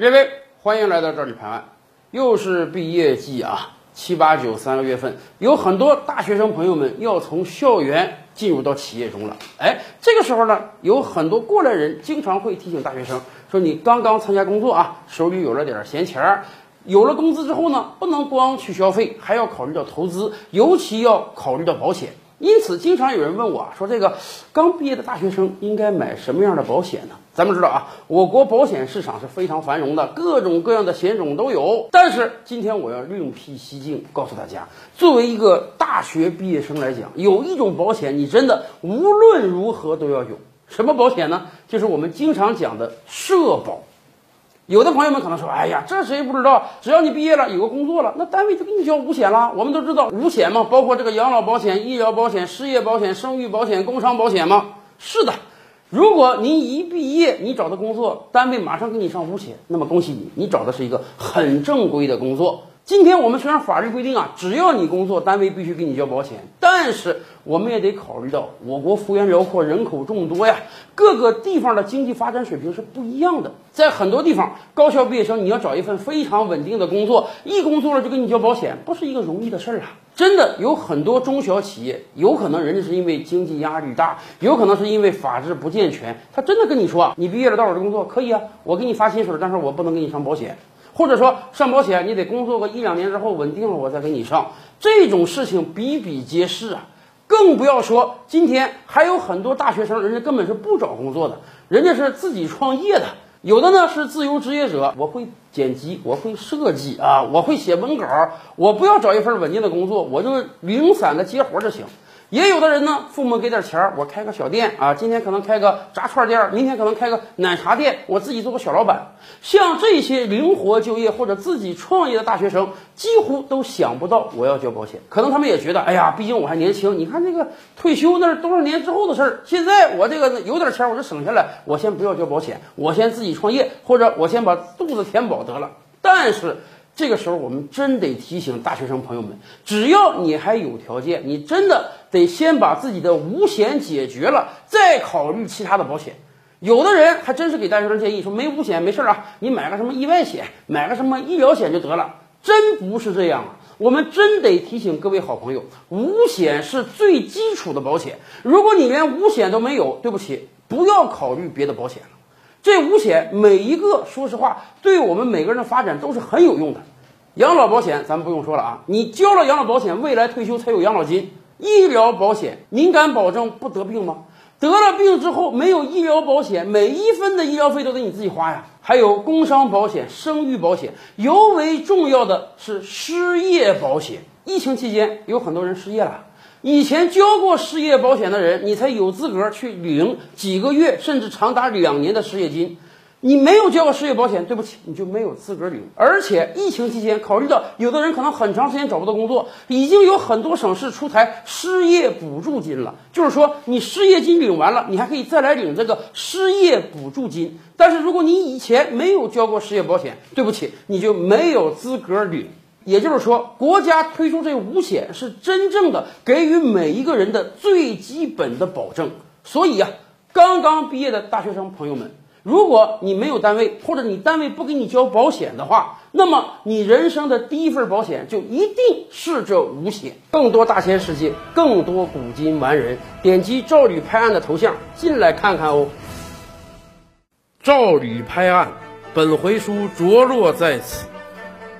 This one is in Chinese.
各位，欢迎来到这里拍案，又是毕业季啊，七八九三个月份，有很多大学生朋友们要从校园进入到企业中了。哎，这个时候呢，有很多过来人经常会提醒大学生说：“你刚刚参加工作啊，手里有了点闲钱儿，有了工资之后呢，不能光去消费，还要考虑到投资，尤其要考虑到保险。”因此，经常有人问我说：“这个刚毕业的大学生应该买什么样的保险呢？”咱们知道啊，我国保险市场是非常繁荣的，各种各样的险种都有。但是今天我要另辟蹊径，告诉大家，作为一个大学毕业生来讲，有一种保险你真的无论如何都要有。什么保险呢？就是我们经常讲的社保。有的朋友们可能说：“哎呀，这谁不知道？只要你毕业了，有个工作了，那单位就给你交五险了。”我们都知道五险嘛，包括这个养老保险、医疗保险、失业保险、生育保险、工伤保险嘛。是的，如果您一毕业，你找的工作单位马上给你上五险，那么恭喜你，你找的是一个很正规的工作。今天我们虽然法律规定啊，只要你工作，单位必须给你交保险，但是我们也得考虑到我国幅员辽阔，人口众多呀，各个地方的经济发展水平是不一样的。在很多地方，高校毕业生你要找一份非常稳定的工作，一工作了就给你交保险，不是一个容易的事儿啊！真的有很多中小企业，有可能人家是因为经济压力大，有可能是因为法制不健全，他真的跟你说啊，你毕业了到我这工作可以啊，我给你发薪水，但是我不能给你上保险。或者说上保险，你得工作个一两年之后稳定了，我再给你上。这种事情比比皆是啊，更不要说今天还有很多大学生，人家根本是不找工作的，人家是自己创业的。有的呢是自由职业者，我会剪辑，我会设计啊，我会写文稿，我不要找一份稳定的工作，我就零散的接活就行。也有的人呢，父母给点钱儿，我开个小店啊，今天可能开个炸串店，明天可能开个奶茶店，我自己做个小老板。像这些灵活就业或者自己创业的大学生，几乎都想不到我要交保险。可能他们也觉得，哎呀，毕竟我还年轻，你看这个退休那是多少年之后的事儿。现在我这个有点钱，我就省下来，我先不要交保险，我先自己创业，或者我先把肚子填饱得了。但是。这个时候，我们真得提醒大学生朋友们，只要你还有条件，你真的得先把自己的五险解决了，再考虑其他的保险。有的人还真是给大学生建议说，没五险没事啊，你买个什么意外险，买个什么医疗险就得了。真不是这样啊！我们真得提醒各位好朋友，五险是最基础的保险。如果你连五险都没有，对不起，不要考虑别的保险了。这五险每一个，说实话，对我们每个人的发展都是很有用的。养老保险咱们不用说了啊，你交了养老保险，未来退休才有养老金。医疗保险，您敢保证不得病吗？得了病之后没有医疗保险，每一分的医疗费都得你自己花呀。还有工伤保险、生育保险，尤为重要的是失业保险。疫情期间有很多人失业了，以前交过失业保险的人，你才有资格去领几个月甚至长达两年的失业金。你没有交过失业保险，对不起，你就没有资格领。而且疫情期间，考虑到有的人可能很长时间找不到工作，已经有很多省市出台失业补助金了。就是说，你失业金领完了，你还可以再来领这个失业补助金。但是如果你以前没有交过失业保险，对不起，你就没有资格领。也就是说，国家推出这五险是真正的给予每一个人的最基本的保证。所以呀，刚刚毕业的大学生朋友们。如果你没有单位，或者你单位不给你交保险的话，那么你人生的第一份保险就一定是这五险。更多大千世界，更多古今完人，点击赵吕拍案的头像进来看看哦。赵吕拍案，本回书着落在此。